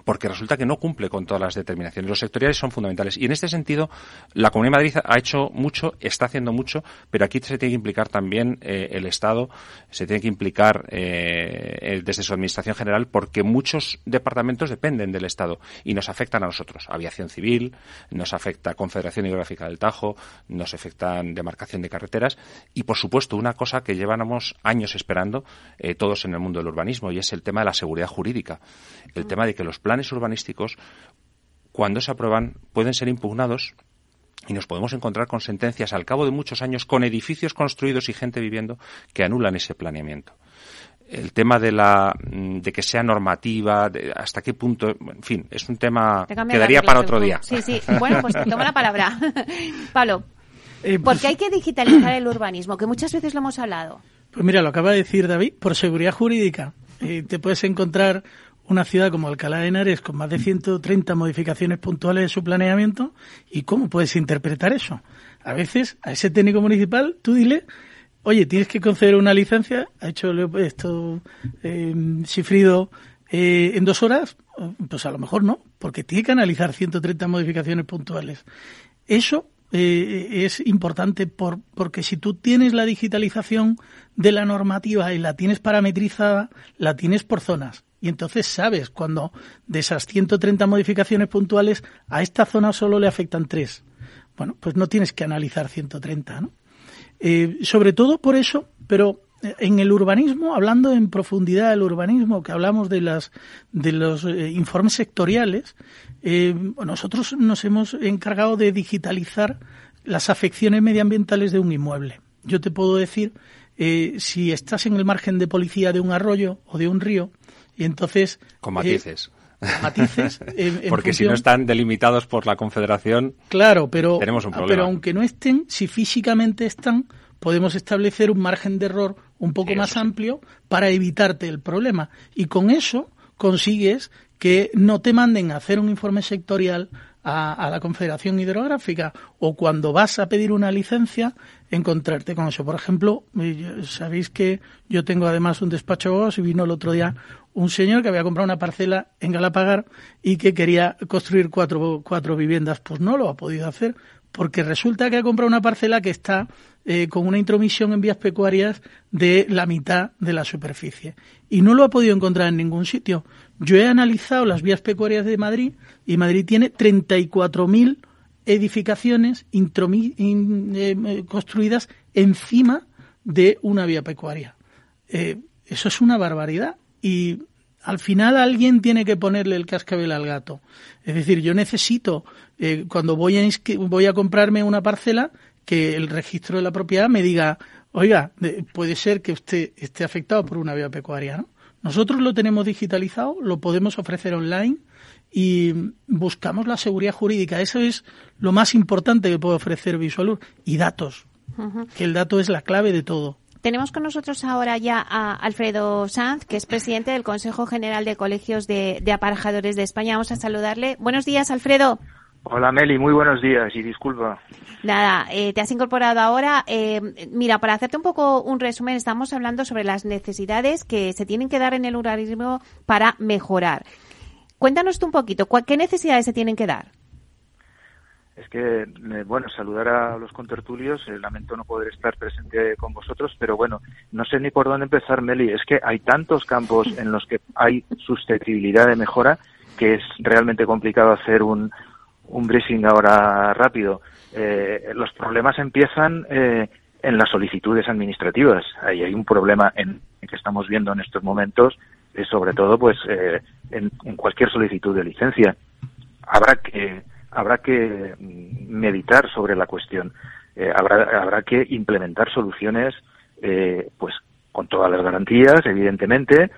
Porque resulta que no cumple con todas las determinaciones. Los sectoriales son fundamentales. Y en este sentido, la Comunidad de Madrid ha hecho mucho, está haciendo mucho, pero aquí se tiene que implicar también eh, el Estado, se tiene que implicar eh, desde su Administración General, porque muchos departamentos dependen del Estado y nos afectan a nosotros. Aviación civil, nos afecta Confederación Hidrográfica del Tajo, nos afectan demarcación de carreteras y, por supuesto, una cosa que llevamos años esperando eh, todos en el mundo del urbanismo y es el tema de la seguridad jurídica. El tema de que los planes urbanísticos, cuando se aprueban, pueden ser impugnados y nos podemos encontrar con sentencias al cabo de muchos años con edificios construidos y gente viviendo que anulan ese planeamiento. El tema de la de que sea normativa, hasta qué punto, en fin, es un tema que daría para otro día. Sí, sí. Bueno, pues te tomo la palabra. Pablo, eh, ¿por qué hay que digitalizar el urbanismo? Que muchas veces lo hemos hablado. Pues mira, lo acaba de decir David, por seguridad jurídica. Eh, te puedes encontrar una ciudad como Alcalá de Henares con más de 130 modificaciones puntuales de su planeamiento y cómo puedes interpretar eso. A veces a ese técnico municipal tú dile, oye, tienes que conceder una licencia, ha hecho esto eh, Sifrido en dos horas, pues a lo mejor no, porque tiene que analizar 130 modificaciones puntuales. Eso eh, es importante por, porque si tú tienes la digitalización de la normativa y la tienes parametrizada, la tienes por zonas y entonces sabes cuando de esas 130 modificaciones puntuales a esta zona solo le afectan tres. Bueno, pues no tienes que analizar 130, ¿no? Eh, sobre todo por eso, pero eh, en el urbanismo, hablando en profundidad del urbanismo, que hablamos de las de los eh, informes sectoriales, nosotros nos hemos encargado de digitalizar las afecciones medioambientales de un inmueble. Yo te puedo decir, si estás en el margen de policía de un arroyo o de un río, y entonces... Con matices. Eh, matices. Porque si no están delimitados por la Confederación, claro, pero, tenemos un problema. Pero aunque no estén, si físicamente están, podemos establecer un margen de error un poco más amplio para evitarte el problema. Y con eso consigues que no te manden a hacer un informe sectorial a, la Confederación Hidrográfica o cuando vas a pedir una licencia encontrarte con eso. Por ejemplo, eh, sabéis que yo tengo además un despacho y vino el otro día un señor que había comprado una parcela en Galapagar y que quería construir cuatro, cuatro viviendas. Pues no lo ha podido hacer porque resulta que ha comprado una parcela que está eh, con una intromisión en vías pecuarias de la mitad de la superficie. Y no lo ha podido encontrar en ningún sitio. Yo he analizado las vías pecuarias de Madrid y Madrid tiene 34.000 edificaciones eh, construidas encima de una vía pecuaria. Eh, eso es una barbaridad y al final alguien tiene que ponerle el cascabel al gato. Es decir, yo necesito, eh, cuando voy a, voy a comprarme una parcela, que el registro de la propiedad me diga, oiga, puede ser que usted esté afectado por una vía pecuaria. ¿no? Nosotros lo tenemos digitalizado, lo podemos ofrecer online y buscamos la seguridad jurídica. Eso es lo más importante que puede ofrecer Visualur. Y datos, que el dato es la clave de todo. Tenemos con nosotros ahora ya a Alfredo Sanz, que es presidente del Consejo General de Colegios de, Aparejadores de España. Vamos a saludarle. Buenos días, Alfredo. Hola Meli, muy buenos días y disculpa. Nada, eh, te has incorporado ahora. Eh, mira, para hacerte un poco un resumen, estamos hablando sobre las necesidades que se tienen que dar en el urbanismo para mejorar. Cuéntanos tú un poquito, ¿qué necesidades se tienen que dar? es que, eh, bueno, saludar a los contertulios, eh, lamento no poder estar presente con vosotros, pero bueno, no sé ni por dónde empezar, Meli, es que hay tantos campos en los que hay susceptibilidad de mejora que es realmente complicado hacer un, un briefing ahora rápido. Eh, los problemas empiezan en las solicitudes administrativas. Ahí hay un problema en, que estamos viendo en estos momentos, sobre todo pues en cualquier solicitud de licencia. Habrá que habrá que meditar sobre la cuestión. Eh, habrá, habrá que implementar soluciones, eh, pues, con todas las garantías, evidentemente.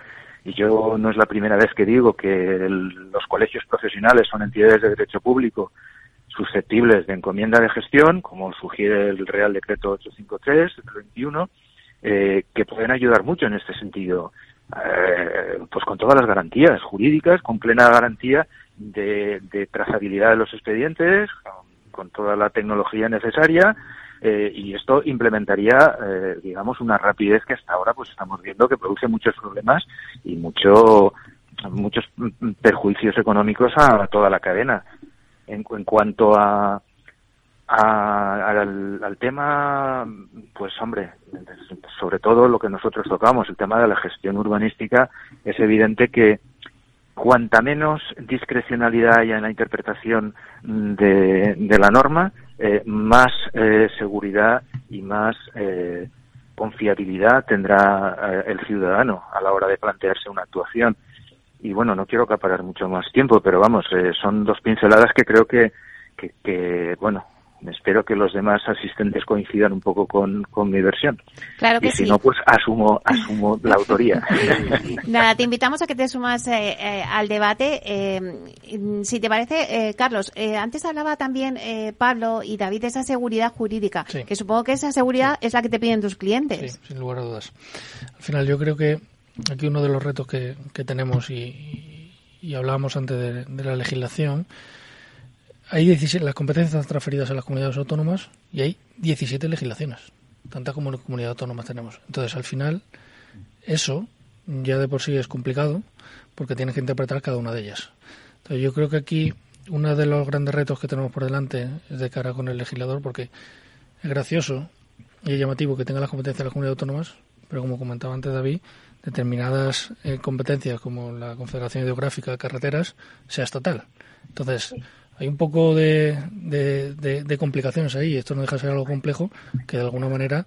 Y yo no es la primera vez que digo que los colegios profesionales son entidades de derecho público susceptibles de encomienda de gestión, como sugiere el Real Decreto 853 del 21, eh, que pueden ayudar mucho en este sentido, eh, pues con todas las garantías jurídicas, con plena garantía de, trazabilidad de los expedientes, con, toda la tecnología necesaria, eh, y esto implementaría, eh, digamos, una rapidez que hasta ahora pues estamos viendo que produce muchos problemas y mucho muchos perjuicios económicos a toda la cadena. En, en cuanto a, al, al, tema, pues hombre, sobre todo lo que nosotros tocamos, el tema de la gestión urbanística, es evidente que cuanta menos discrecionalidad haya en la interpretación de, de la norma, eh, más eh, seguridad y más eh, confiabilidad tendrá eh, el ciudadano a la hora de plantearse una actuación. Y bueno, no quiero acaparar mucho más tiempo, pero vamos, eh, son dos pinceladas que creo que, que, que bueno, espero que los demás asistentes coincidan un poco con, con mi versión. Claro que y si no, pues asumo, asumo la autoría. Nada, te invitamos a que te sumas eh, eh, al debate. Eh, si te parece, Carlos, antes hablaba también Pablo y David de esa seguridad jurídica, que supongo que esa seguridad es la que te piden tus clientes. Sí, sin lugar a dudas. Al final, yo creo que aquí uno de los retos que, que tenemos y, y hablábamos antes de, de la legislación hay 17, las competencias están transferidas a las comunidades autónomas y hay 17 legislaciones, tantas como las comunidades autónomas tenemos. Entonces, al final, eso ya de por sí es complicado porque tienes que interpretar cada una de ellas. Entonces, yo creo que aquí uno de los grandes retos que tenemos por delante es de cara con el legislador porque es gracioso y es llamativo que tenga las competencias de las comunidades autónomas, pero como comentaba antes David, determinadas eh, competencias como la Confederación Hidrográfica de Carreteras sea estatal. Entonces, hay un poco de, de, complicaciones ahí. Esto no deja de ser algo complejo que de alguna manera,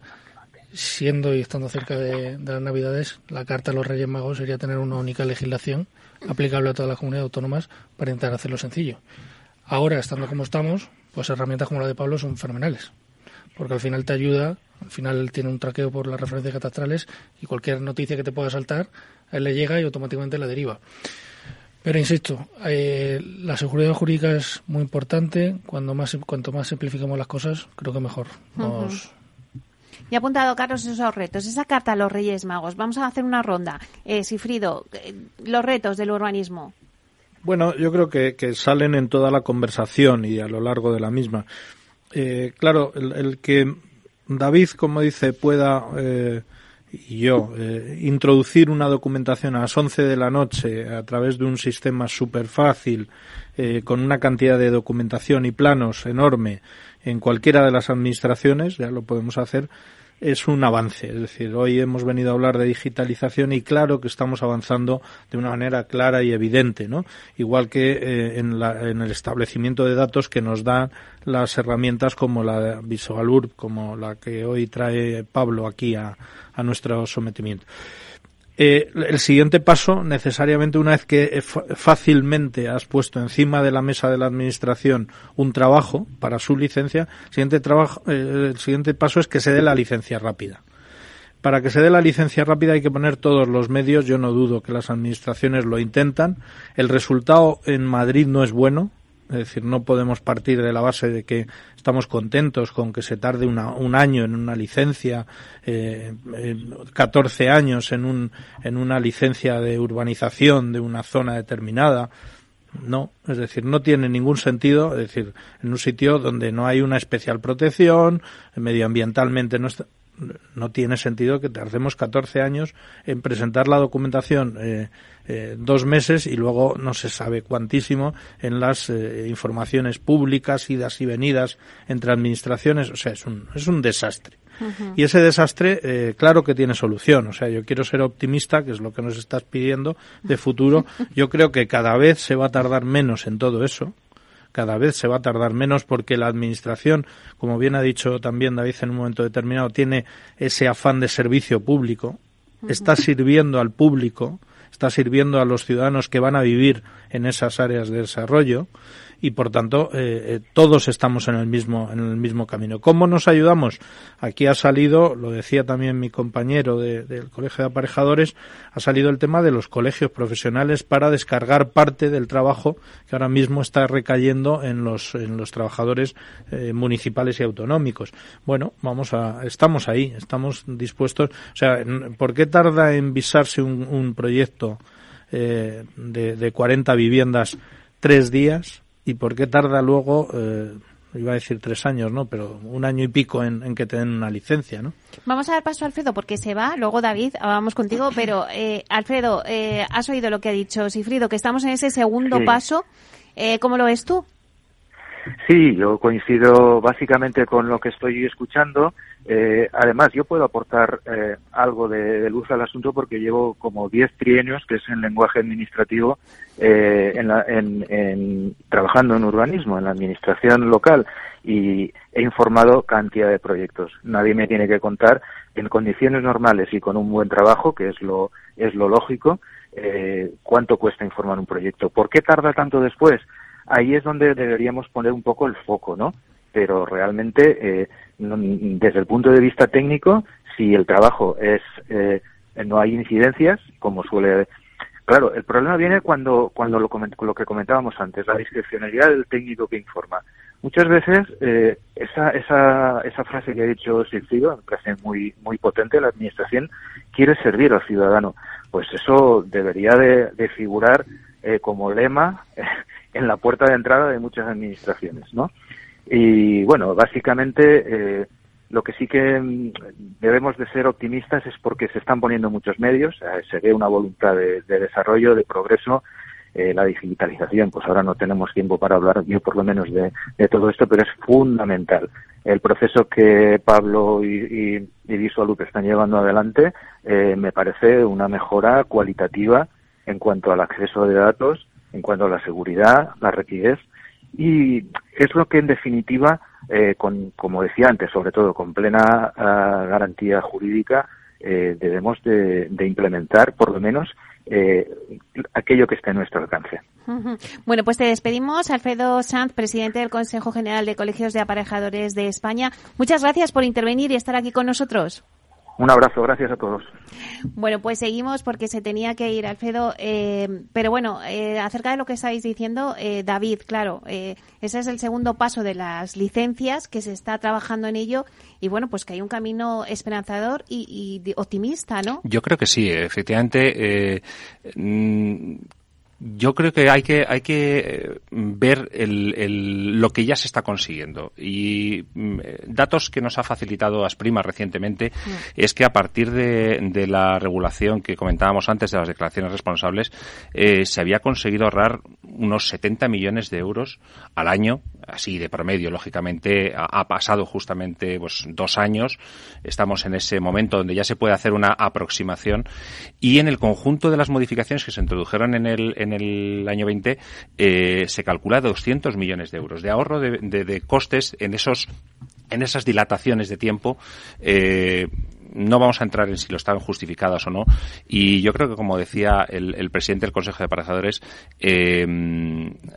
siendo y estando cerca de, las Navidades, la carta a los Reyes Magos sería tener una única legislación aplicable a todas las comunidades autónomas para intentar hacerlo sencillo. Ahora, estando como estamos, pues herramientas como la de Pablo son fenomenales, porque al final te ayuda, al final tiene un traqueo por las referencias catastrales y cualquier noticia que te pueda saltar, él le llega y automáticamente la deriva. Pero insisto, eh, la seguridad jurídica es muy importante. Cuando más, cuanto más simplificamos las cosas, creo que mejor nos, Y ha apuntado Carlos esos retos, esa carta a los Reyes Magos. Vamos a hacer una ronda. Eh, Sifrido, eh, los retos del urbanismo. Bueno, yo creo que, salen en toda la conversación y a lo largo de la misma. Eh, claro, el, que David, como dice, pueda yo eh, introducir una documentación a las 11 de la noche a través de un sistema súper fácil, eh, con una cantidad de documentación y planos enorme en cualquiera de las administraciones, ya lo podemos hacer, es un avance. Es decir, hoy hemos venido a hablar de digitalización y claro que estamos avanzando de una manera clara y evidente, ¿no? Igual que eh, en, la, en, el establecimiento de datos que nos dan las herramientas como la Visual como la que hoy trae Pablo aquí a, a nuestro sometimiento. Eh, el siguiente paso, necesariamente, una vez que fácilmente has puesto encima de la mesa de la administración un trabajo para su licencia, el siguiente, trabajo, eh, el siguiente paso es que se dé la licencia rápida. Para que se dé la licencia rápida hay que poner todos los medios. Yo no dudo que las administraciones lo intentan. El resultado en Madrid no es bueno. Es decir, no podemos partir de la base de que estamos contentos con que se tarde un año en una licencia, eh, 14 años en, un, en una licencia de urbanización de una zona determinada. No, es decir, no tiene ningún sentido, es decir, en un sitio donde no hay una especial protección, medioambientalmente no está, no tiene sentido que tardemos 14 años en presentar la documentación eh, eh, dos meses y luego no se sabe cuantísimo en las eh, informaciones públicas, idas y venidas entre administraciones. O sea, es un, es un desastre. Y ese desastre, claro que tiene solución. O sea, yo quiero ser optimista, que es lo que nos estás pidiendo de futuro. Yo creo que cada vez se va a tardar menos en todo eso cada vez se va a tardar menos porque la administración, como bien ha dicho también David en un momento determinado, tiene ese afán de servicio público, está sirviendo al público, está sirviendo a los ciudadanos que van a vivir en esas áreas de desarrollo y por tanto eh, eh, todos estamos en el mismo en el mismo camino. ¿Cómo nos ayudamos? Aquí ha salido, lo decía también mi compañero del Colegio de Aparejadores, ha salido el tema de los colegios profesionales para descargar parte del trabajo que ahora mismo está recayendo en los en los trabajadores eh, municipales y autonómicos. Bueno, vamos a estamos ahí, estamos dispuestos. O sea, ¿por qué tarda en visarse un, un proyecto de, de 40 viviendas tres días? Y por qué tarda luego eh, iba a decir tres años, ¿no? Pero un año y pico en, que te den una licencia, ¿no? Vamos a dar paso a Alfredo porque se va, luego David, vamos contigo, pero eh, Alfredo, eh, has oído lo que ha dicho Sifrido, que estamos en ese segundo paso. Eh, ¿Cómo lo ves tú? Sí, yo coincido básicamente con lo que estoy escuchando. Eh, además, yo puedo aportar eh, algo de, luz al asunto porque llevo como 10 trienios, que es en lenguaje administrativo, eh, en, trabajando en urbanismo, en la administración local, y he informado cantidad de proyectos. Nadie me tiene que contar en condiciones normales y con un buen trabajo, que es lo, es lo lógico, cuánto cuesta informar un proyecto. ¿Por qué tarda tanto después? Ahí es donde deberíamos poner un poco el foco, ¿no? Pero realmente, eh, desde el punto de vista técnico, si el trabajo es eh, no hay incidencias, como suele Claro, el problema viene cuando, cuando lo, lo que comentábamos antes, la discrecionalidad del técnico que informa. Muchas veces eh, esa, esa, esa frase que ha dicho Silfido, me parece muy, muy potente, la administración quiere servir al ciudadano. Pues eso debería de, figurar como lema en la puerta de entrada de muchas administraciones, ¿no? Y bueno, básicamente eh, lo que sí que mm, debemos de ser optimistas es porque se están poniendo muchos medios, eh, se ve una voluntad de, desarrollo, de progreso, eh, la digitalización, pues ahora no tenemos tiempo para hablar yo por lo menos de, todo esto, pero es fundamental. El proceso que Pablo y, y, y están llevando adelante me parece una mejora cualitativa en cuanto al acceso de datos en cuanto a la seguridad, la rapidez y es lo que en definitiva, eh, con, como decía antes, sobre todo con plena ah, garantía jurídica, eh, debemos de, implementar por lo menos eh, aquello que esté en nuestro alcance. Bueno, pues te despedimos, Alfredo Sanz, presidente del Consejo General de Colegios de Aparejadores de España. Muchas gracias por intervenir y estar aquí con nosotros. Un abrazo, gracias a todos. Bueno, pues seguimos porque se tenía que ir, Alfredo. Eh, pero bueno, eh, acerca de lo que estáis diciendo, eh, David, claro, ese es el segundo paso de las licencias, que se está trabajando en ello y bueno, pues que hay un camino esperanzador y, y optimista, ¿no? Yo creo que sí, efectivamente. Yo creo que hay que, hay que eh, ver el, lo que ya se está consiguiendo. Y mm, datos que nos ha facilitado Asprima recientemente mm. es que a partir de, la regulación que comentábamos antes de las declaraciones responsables, eh, se había conseguido ahorrar unos 70 millones de euros al año, así de promedio, lógicamente. Ha, pasado justamente pues, dos años. Estamos en ese momento donde ya se puede hacer una aproximación. Y en el conjunto de las modificaciones que se introdujeron en el en el año 20 eh, se calcula 200 millones de euros de ahorro de, de, costes en esos en esas dilataciones de tiempo eh, no vamos a entrar en si lo estaban justificadas o no. Y yo creo que, como decía el, presidente del Consejo de Aparejadores, eh,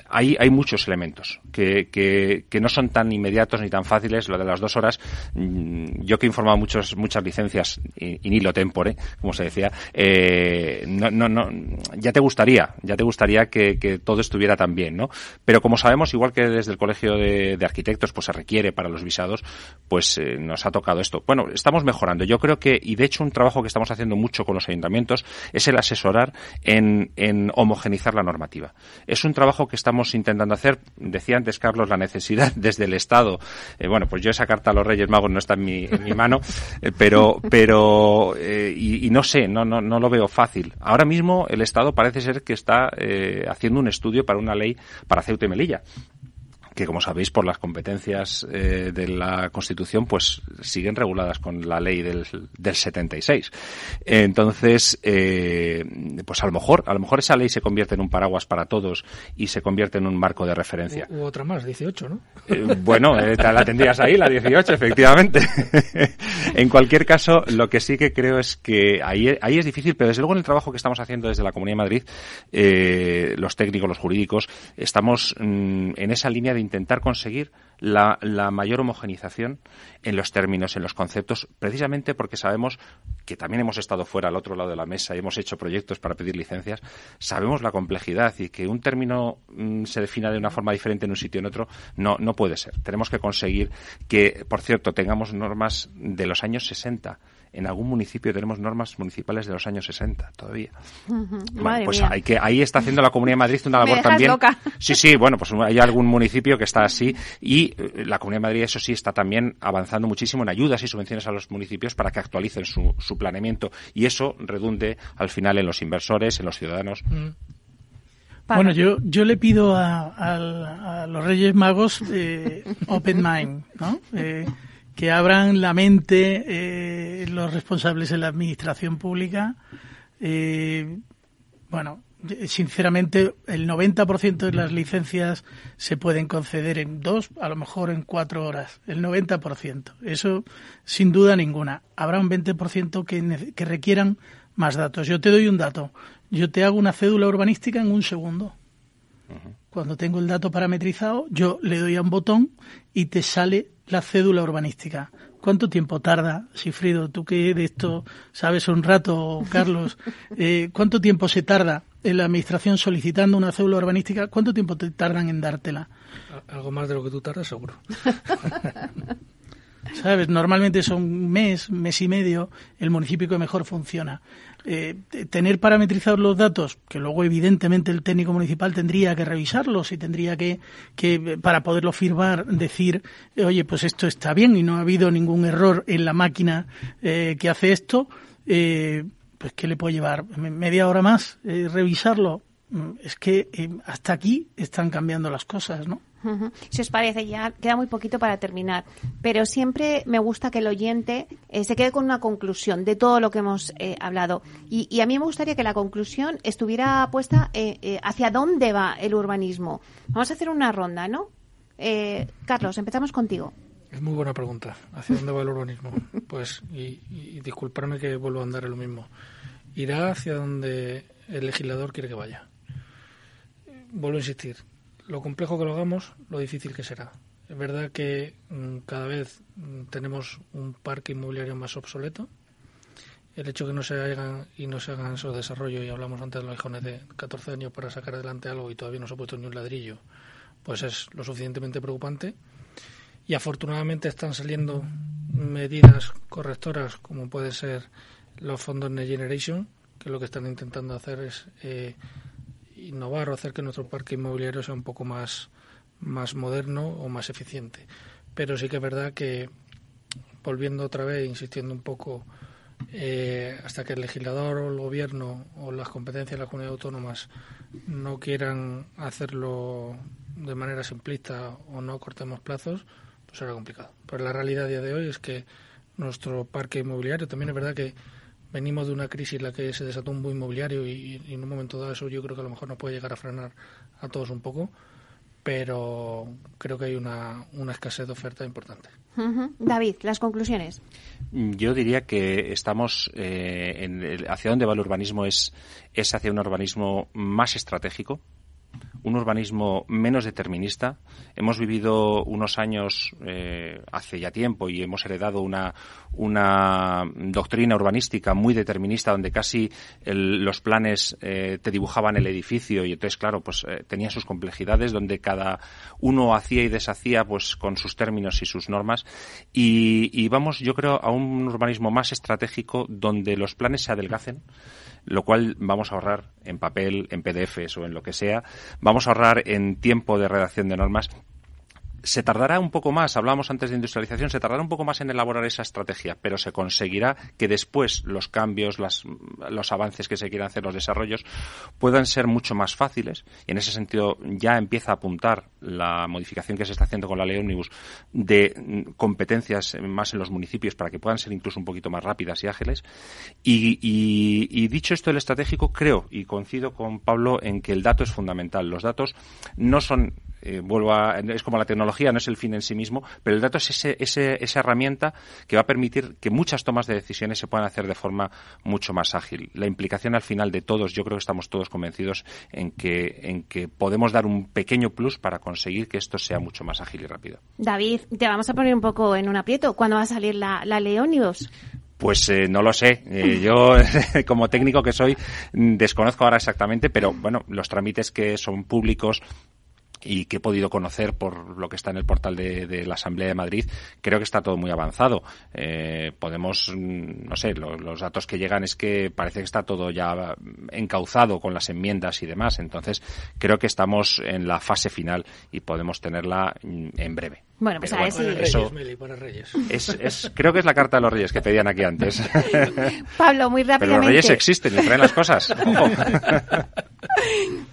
hay, muchos elementos que, que, no son tan inmediatos ni tan fáciles. Lo de las dos horas, mm, yo que he informado muchos, muchas licencias, y, ni lo tempore, como se decía, eh, no, no, no, ya te gustaría, ya te gustaría que, todo estuviera tan bien, ¿no? Pero como sabemos, igual que desde el Colegio de, Arquitectos, pues se requiere para los visados, pues eh, nos ha tocado esto. Bueno, estamos mejorando. Yo creo que, y de hecho un trabajo que estamos haciendo mucho con los ayuntamientos, es el asesorar en, en homogenizar la normativa. Es un trabajo que estamos intentando hacer. Decía antes, Carlos, la necesidad desde el Estado. Eh, bueno, pues yo esa carta a los Reyes Magos no está en mi, mano, eh, pero, pero eh, y, no sé, no, no, no lo veo fácil. Ahora mismo el Estado parece ser que está haciendo un estudio para una ley para Ceuta y Melilla que como sabéis por las competencias eh, de la Constitución pues siguen reguladas con la ley del, del 76 entonces eh, pues a lo mejor a lo mejor esa ley se convierte en un paraguas para todos y se convierte en un marco de referencia. U, otra más 18 no eh, bueno la tendrías ahí la 18 efectivamente. En cualquier caso lo que sí que creo es que ahí ahí es difícil pero desde luego en el trabajo que estamos haciendo desde la Comunidad de Madrid los técnicos los jurídicos estamos mm, en esa línea de intentar conseguir la, mayor homogenización en los términos, en los conceptos, precisamente porque sabemos que también hemos estado fuera al otro lado de la mesa y hemos hecho proyectos para pedir licencias, sabemos la complejidad y que un término mm, se defina de una forma diferente en un sitio y en otro no, no puede ser. Tenemos que conseguir que, por cierto, tengamos normas de los años 60 en algún municipio tenemos normas municipales de los años 60 todavía. Madre pues mía. hay que, ahí está haciendo la Comunidad de Madrid una Me labor dejas también. loca. Sí, sí, bueno, pues hay algún municipio que está así y eh, la Comunidad de Madrid, eso sí, está también avanzando muchísimo en ayudas y subvenciones a los municipios para que actualicen su, su planeamiento y eso redunde al final en los inversores, en los ciudadanos. Bueno, yo, yo le pido a, a- a los Reyes Magos eh, open mind, ¿no? Eh, que abran la mente eh, los responsables de la administración pública. Eh, bueno, sinceramente, el 90% de las licencias se pueden conceder en dos, a lo mejor en cuatro horas. El 90%. Eso, sin duda ninguna. Habrá un 20% que, que requieran más datos. Yo te doy un dato. Yo te hago una cédula urbanística en un segundo. Cuando tengo el dato parametrizado, yo le doy a un botón y te sale la cédula urbanística. ¿Cuánto tiempo tarda, Sifrido? Tú que de esto sabes un rato, Carlos. eh, ¿Cuánto tiempo se tarda en la administración solicitando una cédula urbanística? ¿Cuánto tiempo te tardan en dártela? Algo más de lo que tú tardas, seguro. ¿Sabes? Normalmente son un mes, mes y medio, el municipio que mejor funciona. Eh, tener parametrizados los datos, que luego evidentemente el técnico municipal tendría que revisarlos y tendría que, que eh, para poderlo firmar, decir, eh, oye, pues esto está bien y no ha habido ningún error en la máquina eh, que hace esto, eh, pues ¿qué le puede llevar? ¿Me- ¿Media hora más revisarlo? Mm, Es que hasta aquí están cambiando las cosas, ¿no? Si os parece, ya queda muy poquito para terminar, pero siempre me gusta que el oyente eh, se quede con una conclusión de todo lo que hemos eh, hablado. Y, a mí me gustaría que la conclusión estuviera puesta eh, eh, hacia dónde va el urbanismo. Vamos a hacer una ronda, ¿no? Carlos, empezamos contigo. Es muy buena pregunta. ¿Hacia dónde va el urbanismo? Pues, y, y disculparme que vuelvo a andar en lo mismo. Irá hacia donde el legislador quiere que vaya. Vuelvo a insistir. Lo complejo que lo hagamos, lo difícil que será. Es verdad que mm, cada vez mm, tenemos un parque inmobiliario más obsoleto. El hecho que no se hagan y no se hagan esos desarrollos, y hablamos antes de los hijones de 14 años para sacar adelante algo y todavía no se ha puesto ni un ladrillo, pues es lo suficientemente preocupante y afortunadamente están saliendo medidas correctoras como puede ser los fondos Next Generation que lo que están intentando hacer es eh, innovar o hacer que nuestro parque inmobiliario sea un poco más más moderno o más eficiente pero sí que es verdad que volviendo otra vez insistiendo un poco eh, hasta que el legislador o el gobierno o las competencias de las comunidades autónomas no quieran hacerlo de manera simplista o no cortemos plazos, pues será complicado. Pero la realidad a día de hoy es que nuestro parque inmobiliario, también es verdad que venimos de una crisis en la que se desató un boom inmobiliario y, y en un momento dado eso yo creo que a lo mejor nos puede llegar a frenar a todos un poco, pero creo que hay una, una escasez de oferta importante. David, las conclusiones. Yo diría que estamos eh, en el- hacia dónde va el urbanismo es, es hacia un urbanismo más estratégico, un urbanismo menos determinista. Hemos vivido unos años eh, hace ya tiempo y hemos heredado una, una doctrina urbanística muy determinista donde casi el- los planes eh, te dibujaban el edificio y entonces, claro, pues eh, tenía sus complejidades donde cada uno hacía y deshacía pues con sus términos y sus normas y, y vamos, yo creo, a un urbanismo más estratégico donde los planes se adelgacen lo cual vamos a ahorrar en papel, en PDFs o en lo que sea, vamos a ahorrar en tiempo de redacción de normas. Se tardará un poco más, hablábamos antes de industrialización, se tardará un poco más en elaborar esa estrategia, pero se conseguirá que después los cambios, las- los avances que se quieran hacer, los desarrollos, puedan ser mucho más fáciles. Y en ese sentido ya empieza a apuntar la modificación que se está haciendo con la ley Omnibus de mm, competencias más en los municipios para que puedan ser incluso un poquito más rápidas y ágiles. Y, y- y dicho esto, el estratégico, creo y coincido con Pablo en que el dato es fundamental. Los datos no son, eh, vuelvo a, es como la tecnología, no es el fin en sí mismo, pero el dato es ese, ese- esa herramienta que va a permitir que muchas tomas de decisiones se puedan hacer de forma mucho más ágil. La implicación al final de todos, yo creo que estamos todos convencidos en que, en que podemos dar un pequeño plus para conseguir que esto sea mucho más ágil y rápido. David, te vamos a poner un poco en un aprieto. ¿Cuándo va a salir la, la ley Ómnibus? Pues eh, no lo sé. Eh, yo, como técnico que soy, mm, desconozco ahora exactamente, pero bueno, los trámites que son públicos y que he podido conocer por lo que está en el portal de, la Asamblea de Madrid, creo que está todo muy avanzado. Eh, podemos, mm, no sé, los datos que llegan es que parece que está todo ya encauzado con las enmiendas y demás. Entonces, creo que estamos en la fase final y podemos tenerla mm, en breve. Bueno, pues a ver si... Es, creo que es la carta de los reyes que pedían aquí antes. Pablo, muy rápidamente. Pero los reyes existen y traen las cosas.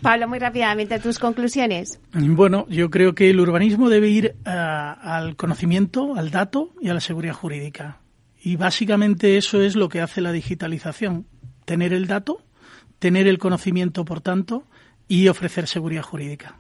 Pablo, muy rápidamente, tus conclusiones. Bueno, yo creo que el urbanismo debe ir eh, al conocimiento, al dato y a la seguridad jurídica. Y básicamente eso es lo que hace la digitalización. Tener el dato, tener el conocimiento, por tanto, y ofrecer seguridad jurídica.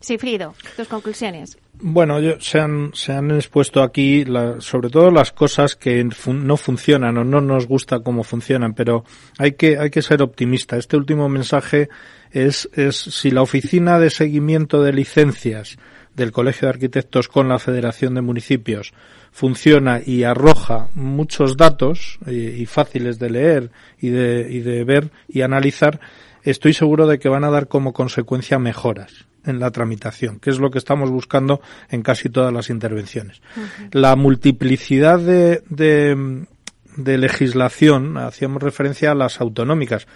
Sí, Frido, tus conclusiones. Bueno, se, han, se han expuesto aquí sobre todo las cosas que no funcionan o no nos gusta cómo funcionan, pero hay que, hay que ser optimista. Este último mensaje es, es si la oficina de seguimiento de licencias del Colegio de Arquitectos con la Federación de Municipios funciona y arroja muchos datos y, y fáciles de leer y de, y de ver y analizar, estoy seguro de que van a dar como consecuencia mejoras en la tramitación, que es lo que estamos buscando en casi todas las intervenciones. La multiplicidad de, de, legislación, hacíamos referencia a las autonómicas.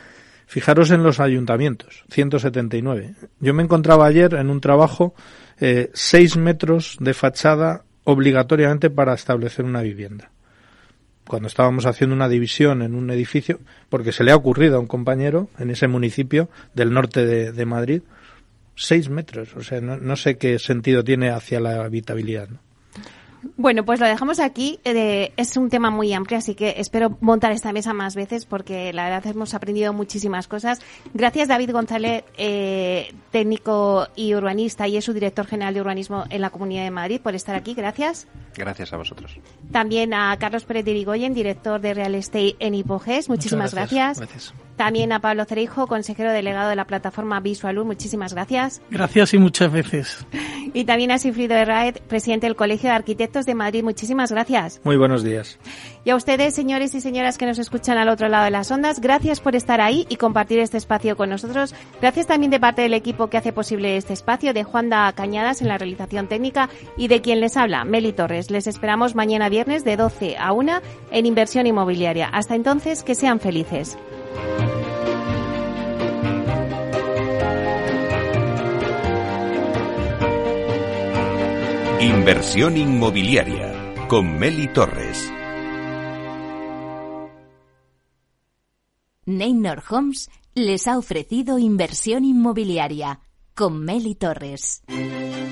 Fijaros en los ayuntamientos, 179. Yo me encontraba ayer en un trabajo eh, seis metros de fachada obligatoriamente para establecer una vivienda. Cuando estábamos haciendo una división en un edificio, porque se le ha ocurrido a un compañero en ese municipio del norte de, Madrid, seis metros. O sea, no, no, sé qué sentido tiene hacia la habitabilidad. Bueno, pues lo dejamos aquí. Eh, es un tema muy amplio, así que espero montar esta mesa más veces porque la verdad hemos aprendido muchísimas cosas. Gracias David González, eh, técnico y urbanista y es su director general de urbanismo en la Comunidad de Madrid, por estar aquí. Gracias. Gracias a vosotros. También a Carlos Pérez de Irigoyen, director de Real Estate en Hipoges. Muchísimas gracias. También a Pablo Cereijo, consejero delegado de la plataforma Visualur. Muchísimas gracias. Gracias y muchas veces. Y también a Sifrido Herraez, presidente del Colegio de Arquitectos de Madrid. Muchísimas gracias. Muy buenos días. Y a ustedes, señores y señoras que nos escuchan al otro lado de las ondas, gracias por estar ahí y compartir este espacio con nosotros. Gracias también de parte del equipo que hace posible este espacio, de Juanda Cañadas en la realización técnica y de quien les habla, Meli Torres. Les esperamos mañana viernes de 12 a 1 en Inversión Inmobiliaria. Hasta entonces, que sean felices. Inversión inmobiliaria con Meli Torres. Neynor Homes les ha ofrecido inversión inmobiliaria con Meli Torres.